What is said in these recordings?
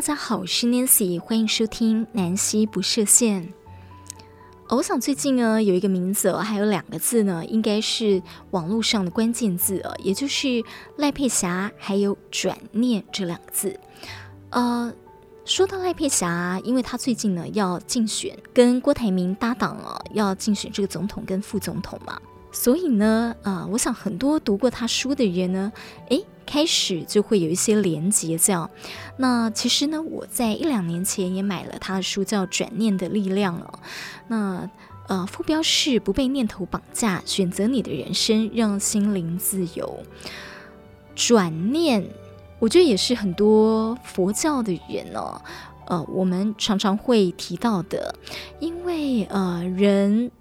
大家好，我是 Nancy，欢迎收听南希不设限。我想最近呢，有一个名字，还有两个字呢，应该是网络上的关键字，也就是赖佩霞，还有转念这两个字。呃，说到赖佩霞，因为她最近呢要竞选，跟郭台铭搭档啊，要竞选这个总统跟副总统嘛，所以呢，呃，我想很多读过他书的人呢，诶。开始就会有一些连结，这样。那其实呢，我在一两年前也买了他的书，叫《转念的力量》了。那呃，副标是“不被念头绑架，选择你的人生，让心灵自由”。转念，我觉得也是很多佛教的人哦，呃，我们常常会提到的，因为呃，人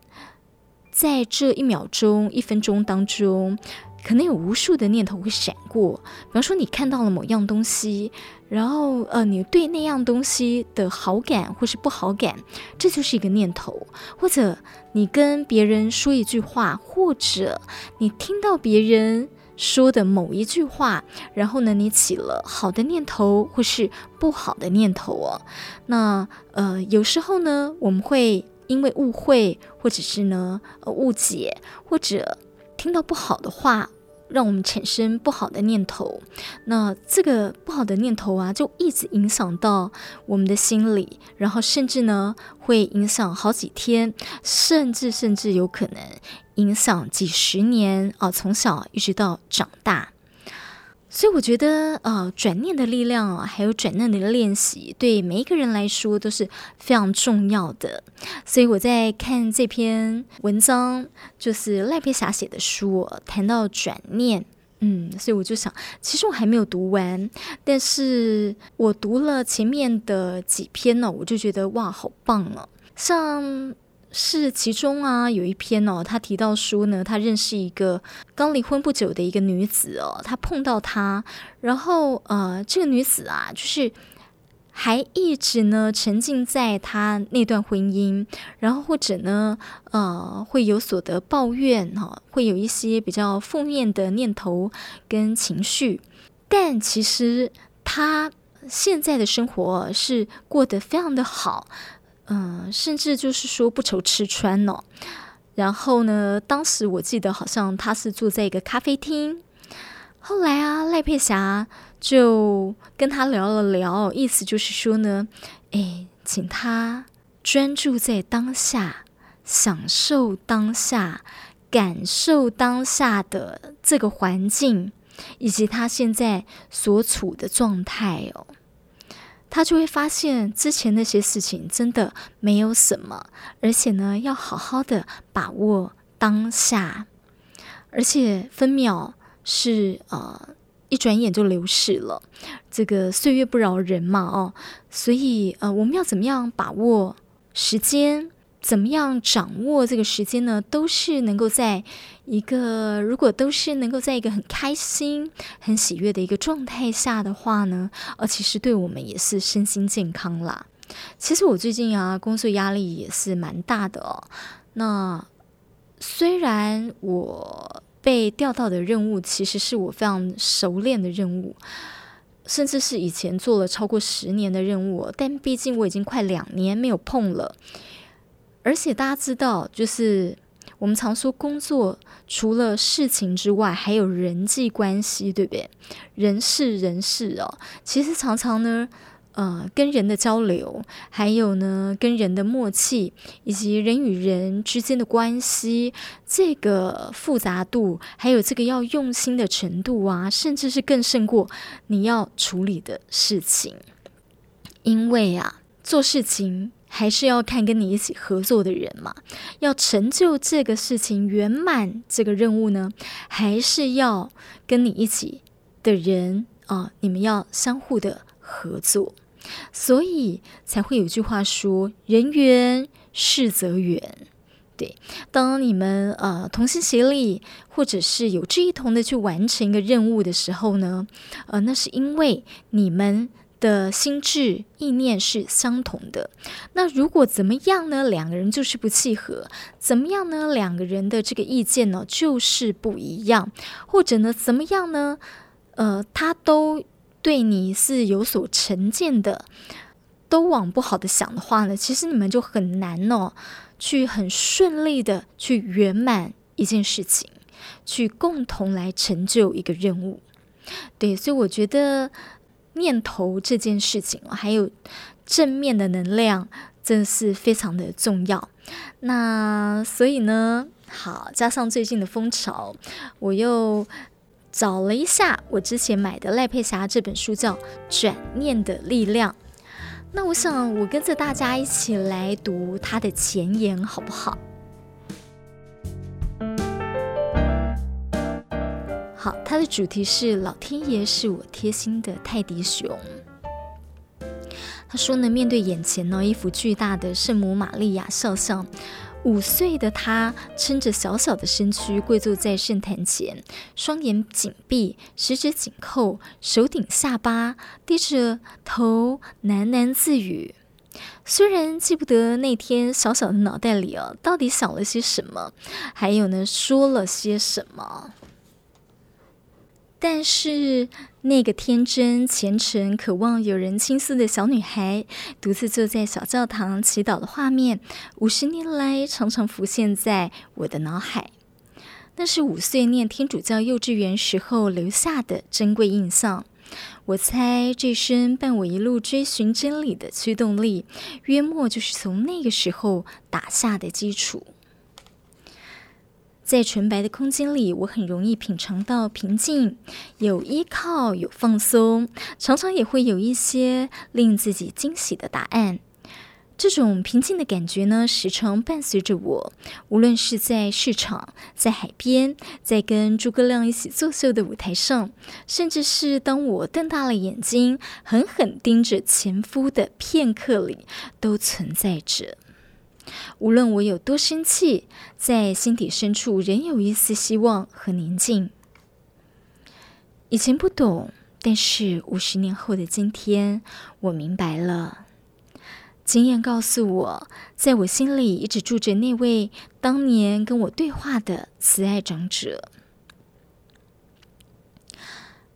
在这一秒钟、一分钟当中。可能有无数的念头会闪过，比方说你看到了某样东西，然后呃，你对那样东西的好感或是不好感，这就是一个念头。或者你跟别人说一句话，或者你听到别人说的某一句话，然后呢，你起了好的念头或是不好的念头哦。那呃，有时候呢，我们会因为误会，或者是呢，误解，或者。听到不好的话，让我们产生不好的念头，那这个不好的念头啊，就一直影响到我们的心理，然后甚至呢，会影响好几天，甚至甚至有可能影响几十年啊，从小一直到长大。所以我觉得，呃，转念的力量啊，还有转念的练习，对每一个人来说都是非常重要的。所以我在看这篇文章，就是赖佩霞写的书，谈到转念，嗯，所以我就想，其实我还没有读完，但是我读了前面的几篇呢，我就觉得哇，好棒啊，像。是其中啊，有一篇哦，他提到说呢，他认识一个刚离婚不久的一个女子哦，他碰到她，然后呃，这个女子啊，就是还一直呢沉浸在她那段婚姻，然后或者呢，呃，会有所的抱怨哈、哦，会有一些比较负面的念头跟情绪，但其实她现在的生活是过得非常的好。嗯，甚至就是说不愁吃穿哦。然后呢，当时我记得好像他是住在一个咖啡厅。后来啊，赖佩霞就跟他聊了聊，意思就是说呢，哎，请他专注在当下，享受当下，感受当下的这个环境，以及他现在所处的状态哦。他就会发现之前那些事情真的没有什么，而且呢，要好好的把握当下，而且分秒是呃一转眼就流逝了，这个岁月不饶人嘛哦，所以呃我们要怎么样把握时间？怎么样掌握这个时间呢？都是能够在一个，如果都是能够在一个很开心、很喜悦的一个状态下的话呢，呃，其实对我们也是身心健康啦。其实我最近啊，工作压力也是蛮大的。那虽然我被调到的任务其实是我非常熟练的任务，甚至是以前做了超过十年的任务，但毕竟我已经快两年没有碰了。而且大家知道，就是我们常说工作除了事情之外，还有人际关系，对不对？人事人事哦，其实常常呢，呃，跟人的交流，还有呢，跟人的默契，以及人与人之间的关系，这个复杂度，还有这个要用心的程度啊，甚至是更胜过你要处理的事情，因为啊，做事情。还是要看跟你一起合作的人嘛，要成就这个事情圆满这个任务呢，还是要跟你一起的人啊，你们要相互的合作，所以才会有句话说“人缘事则圆”。对，当你们呃同心协力，或者是有志一同的去完成一个任务的时候呢，呃，那是因为你们。的心智意念是相同的，那如果怎么样呢？两个人就是不契合，怎么样呢？两个人的这个意见呢，就是不一样，或者呢，怎么样呢？呃，他都对你是有所成见的，都往不好的想的话呢，其实你们就很难哦，去很顺利的去圆满一件事情，去共同来成就一个任务。对，所以我觉得念头这件事情，还有正面的能量，真的是非常的重要。那所以呢，好，加上最近的风潮，我又找了一下我之前买的赖佩霞这本书，叫《转念的力量》。那我想，我跟着大家一起来读它的前言，好不好？好，它的主题是“老天爷是我贴心的泰迪熊”。他说呢，面对眼前呢一幅巨大的圣母玛利亚肖像，五岁的他撑着小小的身躯跪坐在圣坛前，双眼紧闭，十指紧扣，手顶下巴，低着头喃喃自语。虽然记不得那天小小的脑袋里哦，到底想了些什么，还有呢，说了些什么。但是，那个天真、虔诚、渴望有人倾诉的小女孩，独自坐在小教堂祈祷的画面，五十年来常常浮现在我的脑海。那是五岁念天主教幼稚园时候留下的珍贵印象。我猜，这身伴我一路追寻真理的驱动力，约莫就是从那个时候打下的基础。在纯白的空间里，我很容易品尝到平静，有依靠，有放松，常常也会有一些令自己惊喜的答案。这种平静的感觉呢，时常伴随着我，无论是在市场、在海边、在跟诸葛亮一起作秀的舞台上，甚至是当我瞪大了眼睛，狠狠盯着前夫的片刻里，都存在着。无论我有多生气，在心底深处仍有一丝希望和宁静。以前不懂，但是五十年后的今天，我明白了。经验告诉我，在我心里一直住着那位当年跟我对话的慈爱长者。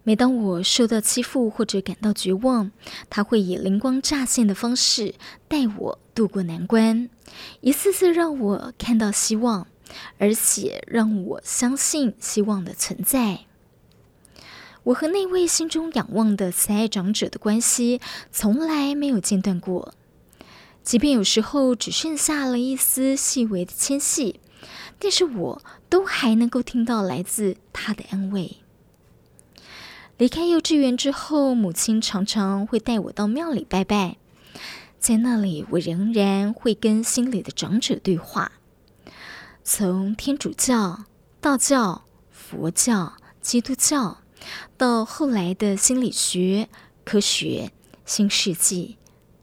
每当我受到欺负或者感到绝望，他会以灵光乍现的方式带我渡过难关，一次次让我看到希望，而且让我相信希望的存在。我和那位心中仰望的慈爱长者的关系从来没有间断过，即便有时候只剩下了一丝细微的牵系，但是我都还能够听到来自他的安慰。离开幼稚园之后，母亲常常会带我到庙里拜拜，在那里，我仍然会跟心里的长者对话。从天主教、道教、佛教、基督教，到后来的心理学、科学、新世纪、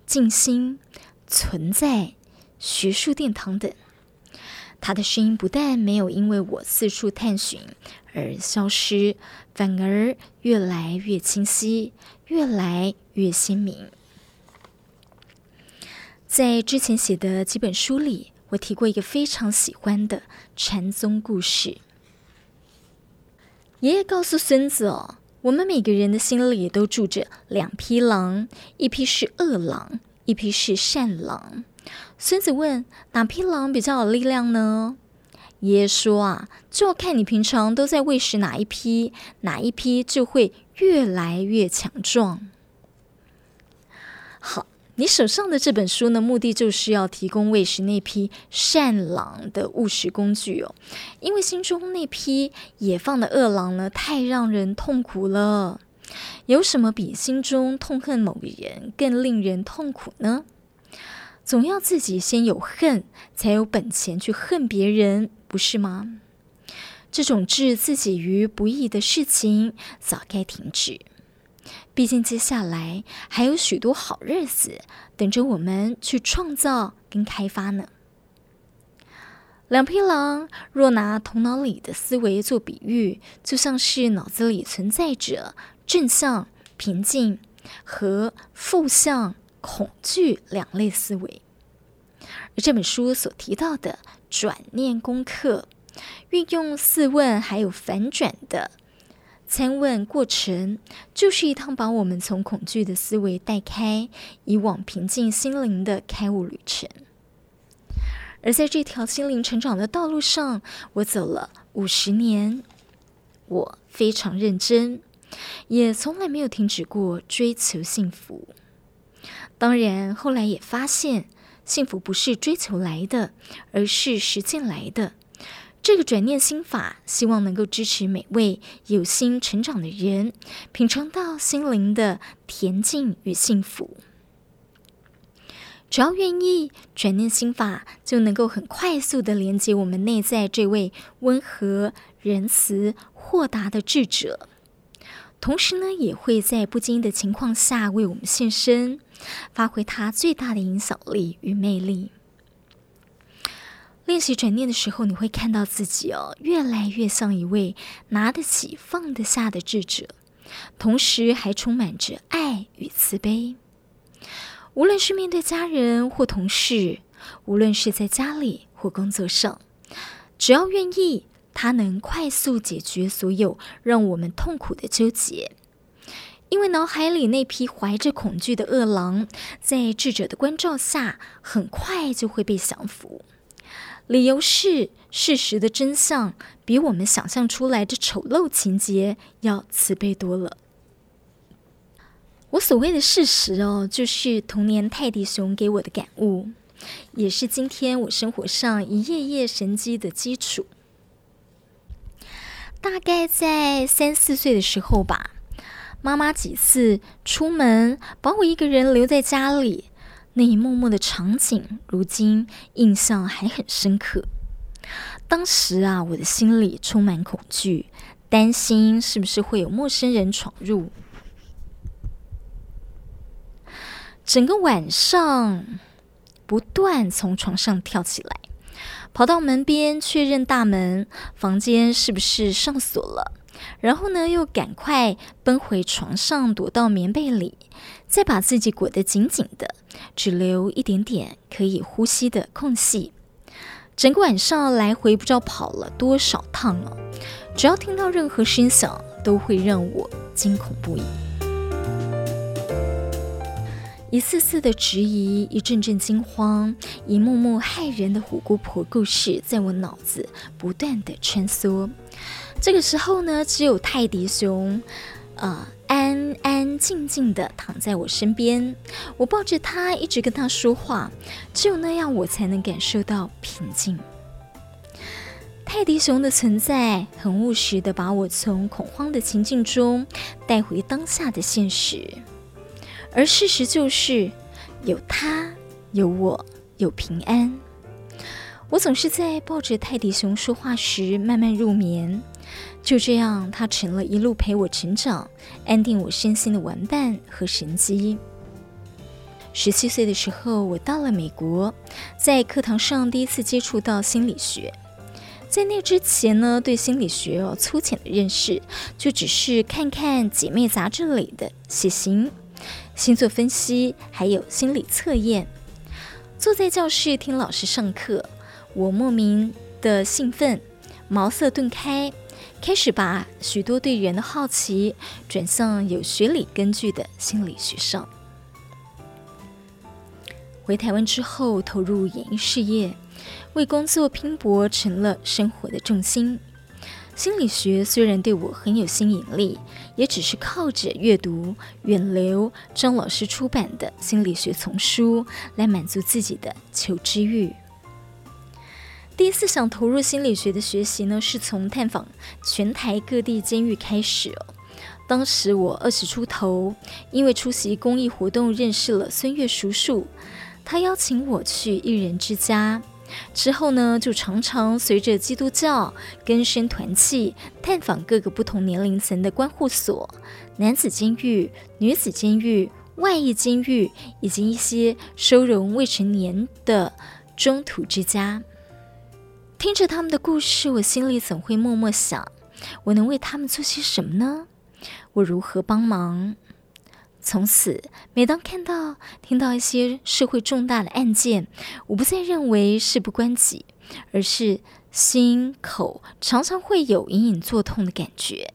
静心、存在、学术殿堂等，他的声音不但没有因为我四处探寻而消失。反而越来越清晰，越来越鲜明。在之前写的几本书里，我提过一个非常喜欢的禅宗故事。爷爷告诉孙子：“哦，我们每个人的心里都住着两匹狼，一匹是恶狼，一匹是善狼。”孙子问：“哪匹狼比较有力量呢？”爷爷说啊，就要看你平常都在喂食哪一批，哪一批就会越来越强壮。好，你手上的这本书呢，目的就是要提供喂食那批善狼的务实工具哦。因为心中那批野放的恶狼呢，太让人痛苦了。有什么比心中痛恨某个人更令人痛苦呢？总要自己先有恨，才有本钱去恨别人。不是吗？这种置自己于不义的事情早该停止。毕竟接下来还有许多好日子等着我们去创造跟开发呢。两匹狼，若拿头脑里的思维做比喻，就像是脑子里存在着正向、平静和负向、恐惧两类思维。而这本书所提到的。转念功课，运用四问还有反转的参问过程就是一趟把我们从恐惧的思维带开，以往平静心灵的开悟旅程。而在这条心灵成长的道路上，我走了五十年，我非常认真，也从来没有停止过追求幸福。当然，后来也发现，幸福不是追求来的，而是实践来的。这个转念心法，希望能够支持每位有心成长的人，品尝到心灵的恬静与幸福。只要愿意，转念心法就能够很快速的连接我们内在这位温和、仁慈、豁达的智者，同时呢，也会在不经意的情况下为我们现身，发挥他最大的影响力与魅力。练习转念的时候，你会看到自己哦，越来越像一位拿得起、放得下的智者，同时还充满着爱与慈悲。无论是面对家人或同事，无论是在家里或工作上，只要愿意，它能快速解决所有让我们痛苦的纠结。因为脑海里那匹怀着恐惧的恶狼，在智者的关照下，很快就会被降服。理由是，事实的真相比我们想象出来的丑陋情节要慈悲多了。我所谓的事实哦，就是童年泰迪熊给我的感悟，也是今天我生活上一页页神机的基础。大概在三四岁的时候吧，妈妈几次出门把我一个人留在家里，那一幕幕的场景，如今印象还很深刻。当时啊，我的心里充满恐惧，担心是不是会有陌生人闯入。整个晚上不断从床上跳起来，跑到门边确认大门、房间是不是上锁了，然后呢，又赶快奔回床上，躲到棉被里，再把自己裹得紧紧的，只留一点点可以呼吸的空隙。整个晚上来回不知道跑了多少趟了，只要听到任何声响，都会让我惊恐不已。一次次的质疑，一阵阵惊慌，一幕幕骇人的虎姑婆故事在我脑子不断的穿梭。这个时候呢，只有泰迪熊，呃，安安静静的躺在我身边，我抱着他，一直跟他说话，只有那样，我才能感受到平静。泰迪熊的存在，很务实的把我从恐慌的情境中带回当下的现实。而事实就是，有他，有我，有平安。我总是在抱着泰迪熊说话时慢慢入眠，就这样，他成了一路陪我成长、安定我身心的玩伴和神机。十七岁的时候，我到了美国，在课堂上第一次接触到心理学。在那之前呢，对心理学有粗浅的认识，就只是看看姐妹杂志里的血型。星座分析，还有心理测验。坐在教室听老师上课，我莫名的兴奋，茅塞顿开，开始把许多对人的好奇转向有学理根据的心理学上。回台湾之后，投入演艺事业，为工作拼搏成了生活的重心。心理学虽然对我很有吸引力，也只是靠着阅读远流张老师出版的心理学丛书来满足自己的求知欲。第一次想投入心理学的学习呢，是从探访全台各地监狱开始哦。当时我二十出头，因为出席公益活动认识了孙越叔叔，他邀请我去一人之家。之后呢，就常常随着基督教更生团契探访各个不同年龄层的关护所、男子监狱、女子监狱、外役监狱，以及一些收容未成年的中途之家。听着他们的故事，我心里总会默默想：我能为他们做些什么呢？我如何帮忙？从此，每当看到、听到一些社会重大的案件，我不再认为事不关己，而是心口常常会有隐隐作痛的感觉。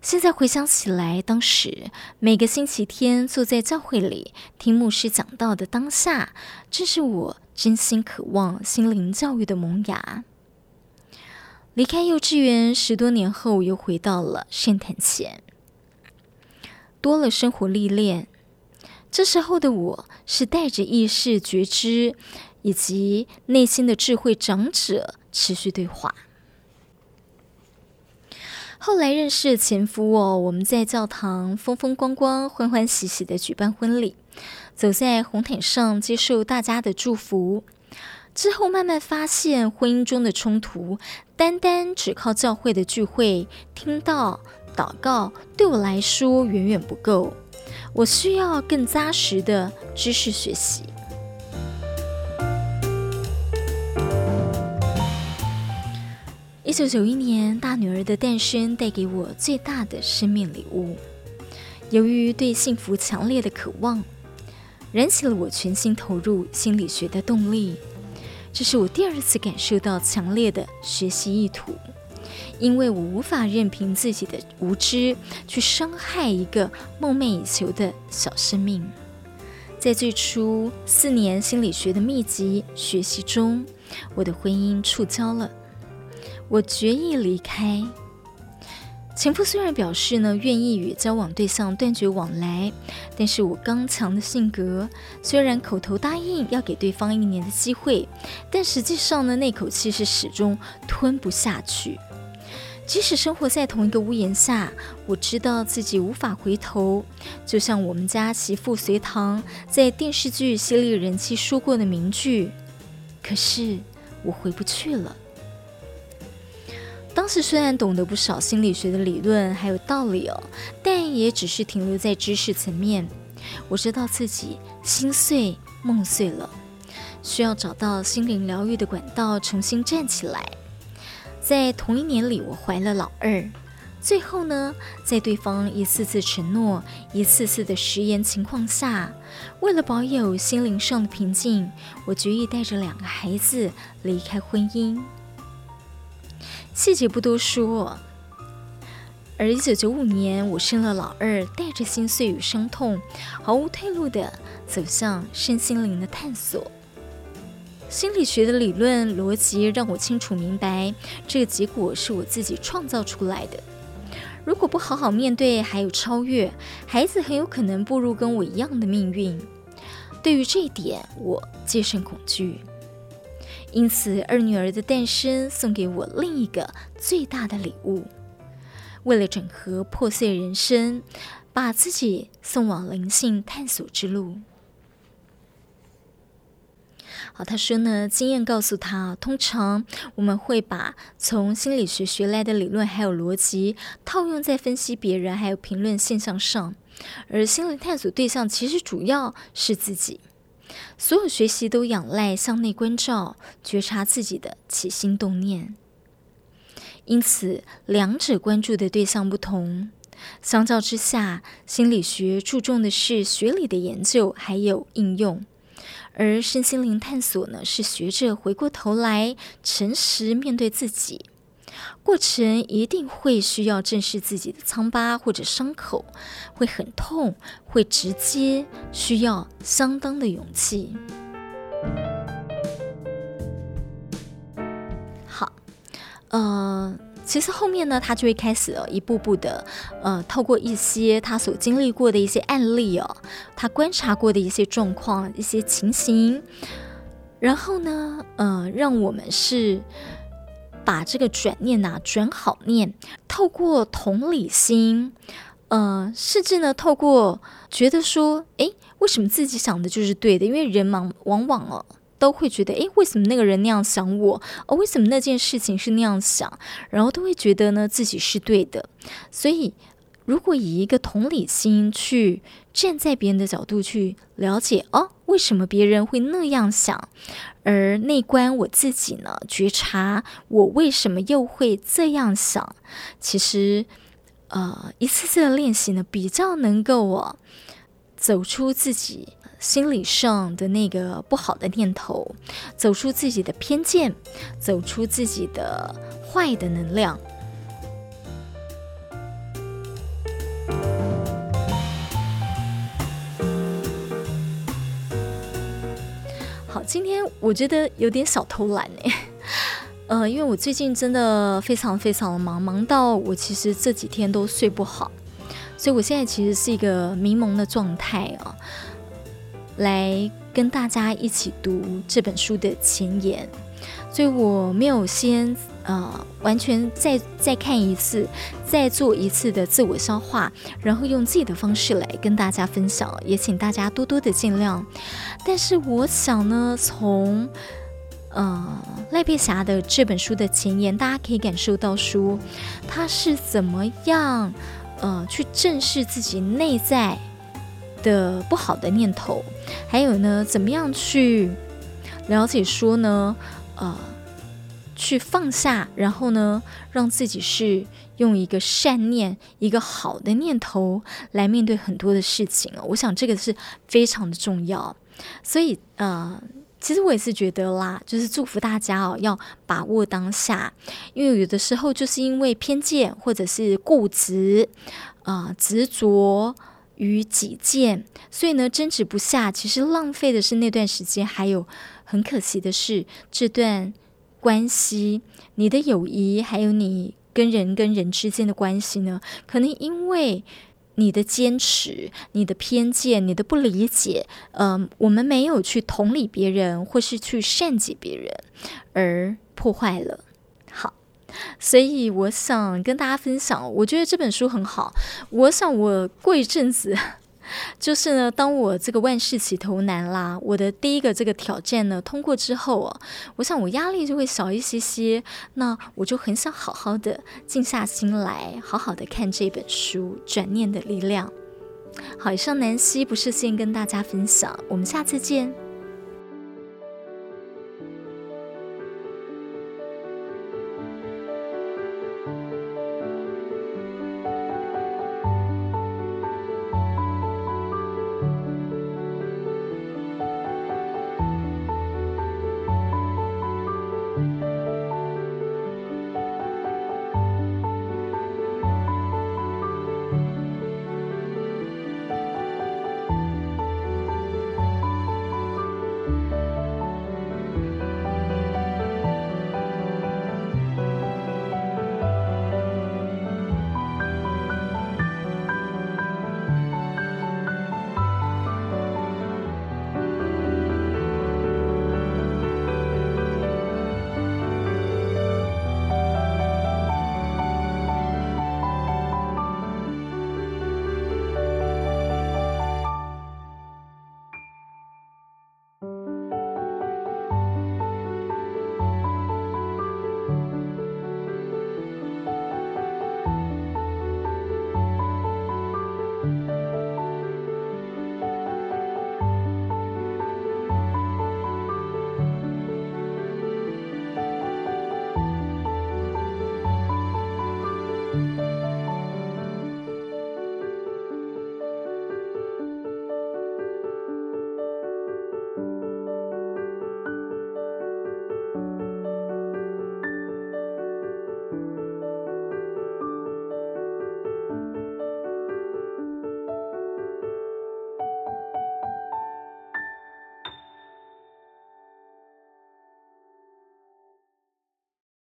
现在回想起来，当时每个星期天坐在教会里听牧师讲道的当下，正是我真心渴望心灵教育的萌芽。离开幼稚园十多年后，又回到了圣坛前，多了生活历练。这时候的我是带着意识觉知以及内心的智慧长者持续对话。后来认识前夫哦，我们在教堂风风光光、欢欢喜喜的举办婚礼，走在红毯上接受大家的祝福。之后慢慢发现，婚姻中的冲突，单单只靠教会的聚会、听到、祷告，对我来说远远不够。我需要更扎实的知识学习。一九九一年，大女儿的诞生带给我最大的生命礼物。由于对幸福强烈的渴望，燃起了我全心投入心理学的动力。这是我第二次感受到强烈的学习意图，因为我无法任凭自己的无知去伤害一个梦寐以求的小生命。在最初四年心理学的密集学习中，我的婚姻触礁了。我决意离开。前夫虽然表示呢，愿意与交往对象断绝往来，但是我刚强的性格，虽然口头答应要给对方一年的机会，但实际上呢，那口气是始终吞不下去。即使生活在同一个屋檐下，我知道自己无法回头。就像我们家媳妇隋棠在电视剧犀利人妻说过的名句：“可是我回不去了。”当时虽然懂得不少心理学的理论还有道理哦，但也只是停留在知识层面。我知道自己心碎梦碎了，需要找到心灵疗愈的管道，重新站起来。在同一年里，我怀了老二。最后呢，在对方一次次承诺、一次次的食言情况下，为了保有心灵上的平静，我决意带着两个孩子离开婚姻。细节不多说，而一九九五年，我生了老二，带着心碎与伤痛，毫无退路的走向身心灵的探索。心理学的理论逻辑让我清楚明白，这个结果是我自己创造出来的。如果不好好面对，还有超越，孩子很有可能步入跟我一样的命运。对于这一点，我戒慎恐惧。因此，二女儿的诞生送给我另一个最大的礼物。为了整合破碎人生，把自己送往灵性探索之路。好，他说呢，经验告诉他，通常我们会把从心理学学来的理论还有逻辑套用在分析别人还有评论现象上，而心灵探索对象其实主要是自己。所有学习都仰赖向内观照，觉察自己的起心动念。因此，两者关注的对象不同。相较之下，心理学注重的是学理的研究还有应用，而身心灵探索呢，是学着回过头来诚实面对自己。过程一定会需要正视自己的疮疤或者伤口，会很痛，会直接需要相当的勇气。好，呃，其实后面呢，他就会开始了一步步的，呃，透过一些他所经历过的一些案例哦，他观察过的一些状况、一些情形，然后呢，呃，让我们是。把这个转念呐、转好念，透过同理心，呃，甚至呢，透过觉得说，诶，为什么自己想的就是对的？因为人往往往哦，都会觉得，诶，为什么那个人那样想我？哦，为什么那件事情是那样想？然后都会觉得呢，自己是对的。所以，如果以一个同理心去站在别人的角度去了解，哦，为什么别人会那样想？而内观我自己呢，觉察我为什么又会这样想。其实，呃，一次次的练习呢，比较能够我、啊、走出自己心理上的那个不好的念头，走出自己的偏见，走出自己的坏的能量。好，今天我觉得有点小偷懒呢。呃，因为我最近真的非常非常的忙，忙到我其实这几天都睡不好，所以我现在其实是一个迷蒙的状态啊。来跟大家一起读这本书的前言，所以我没有先。呃，完全再再看一次，再做一次的自我消化，然后用自己的方式来跟大家分享，也请大家多多的见谅。但是我想呢，从呃赖佩霞的这本书的前言，大家可以感受到说，他是怎么样呃去正视自己内在的不好的念头，还有呢，怎么样去了解说呢，呃。去放下，然后呢，让自己是用一个善念、一个好的念头来面对很多的事情。我想这个是非常的重要。所以，呃，其实我也是觉得啦，就是祝福大家哦，要把握当下，因为有的时候就是因为偏见或者是固执啊、执着于己见，所以呢，争执不下，其实浪费的是那段时间，还有很可惜的是这段。关系，你的友谊，还有你跟人跟人之间的关系呢，可能因为你的坚持、你的偏见、你的不理解，嗯、呃，我们没有去同理别人，或是去善解别人，而破坏了。所以我想跟大家分享，我觉得这本书很好。我想我过一阵子。就是呢，当我这个万事起头难啦，我的第一个这个挑战呢通过之后啊，我想我压力就会小一些些，那我就很想好好的静下心来，好好的看这本书《转念的力量》。好，以上南希不设限跟大家分享，我们下次见。